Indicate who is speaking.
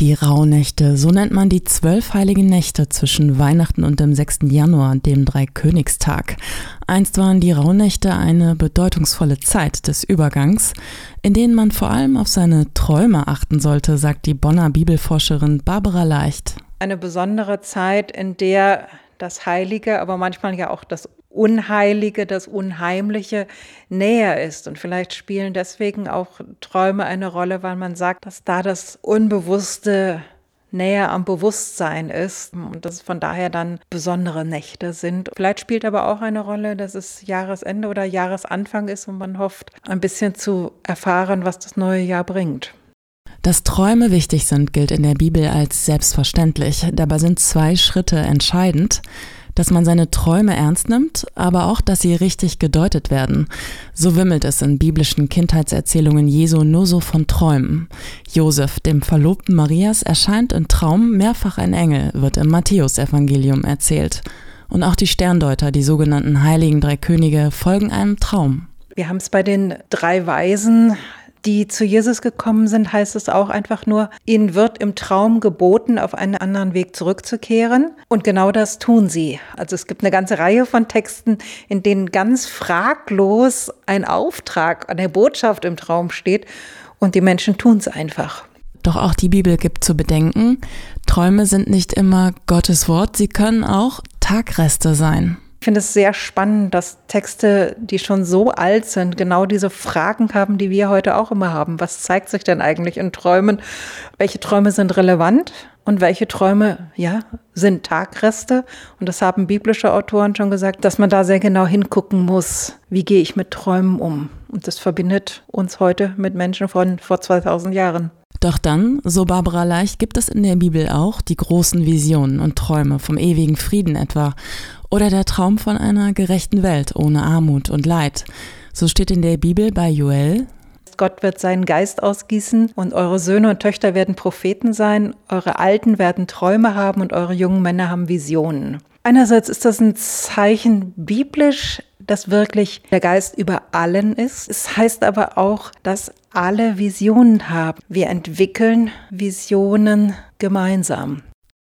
Speaker 1: Die Rauhnächte, so nennt man die zwölf heiligen Nächte zwischen Weihnachten und dem 6. Januar, dem Dreikönigstag. Einst waren die Rauhnächte eine bedeutungsvolle Zeit des Übergangs, in denen man vor allem auf seine Träume achten sollte, sagt die Bonner Bibelforscherin Barbara Leicht.
Speaker 2: Eine besondere Zeit, in der das Heilige, aber manchmal ja auch das Unheilige, das Unheimliche näher ist. Und vielleicht spielen deswegen auch Träume eine Rolle, weil man sagt, dass da das Unbewusste näher am Bewusstsein ist und dass es von daher dann besondere Nächte sind. Vielleicht spielt aber auch eine Rolle, dass es Jahresende oder Jahresanfang ist und man hofft, ein bisschen zu erfahren, was das neue Jahr bringt.
Speaker 1: Dass Träume wichtig sind, gilt in der Bibel als selbstverständlich. Dabei sind zwei Schritte entscheidend dass man seine Träume ernst nimmt, aber auch, dass sie richtig gedeutet werden. So wimmelt es in biblischen Kindheitserzählungen Jesu nur so von Träumen. Josef, dem Verlobten Marias, erscheint im Traum mehrfach ein Engel, wird im Matthäusevangelium erzählt. Und auch die Sterndeuter, die sogenannten heiligen drei Könige, folgen einem Traum.
Speaker 2: Wir haben es bei den drei Weisen die zu Jesus gekommen sind, heißt es auch einfach nur, ihnen wird im Traum geboten, auf einen anderen Weg zurückzukehren. Und genau das tun sie. Also es gibt eine ganze Reihe von Texten, in denen ganz fraglos ein Auftrag, eine Botschaft im Traum steht. Und die Menschen tun es einfach.
Speaker 1: Doch auch die Bibel gibt zu bedenken, Träume sind nicht immer Gottes Wort, sie können auch Tagreste sein.
Speaker 2: Ich finde es sehr spannend, dass Texte, die schon so alt sind, genau diese Fragen haben, die wir heute auch immer haben. Was zeigt sich denn eigentlich in Träumen? Welche Träume sind relevant und welche Träume, ja, sind Tagreste? Und das haben biblische Autoren schon gesagt, dass man da sehr genau hingucken muss. Wie gehe ich mit Träumen um? Und das verbindet uns heute mit Menschen von vor 2000 Jahren.
Speaker 1: Doch dann, so Barbara Leicht, gibt es in der Bibel auch die großen Visionen und Träume vom ewigen Frieden etwa oder der Traum von einer gerechten Welt ohne Armut und Leid. So steht in der Bibel bei Joel.
Speaker 2: Gott wird seinen Geist ausgießen und eure Söhne und Töchter werden Propheten sein, eure Alten werden Träume haben und eure jungen Männer haben Visionen. Einerseits ist das ein Zeichen biblisch, dass wirklich der Geist über allen ist. Es heißt aber auch, dass alle Visionen haben. Wir entwickeln Visionen gemeinsam.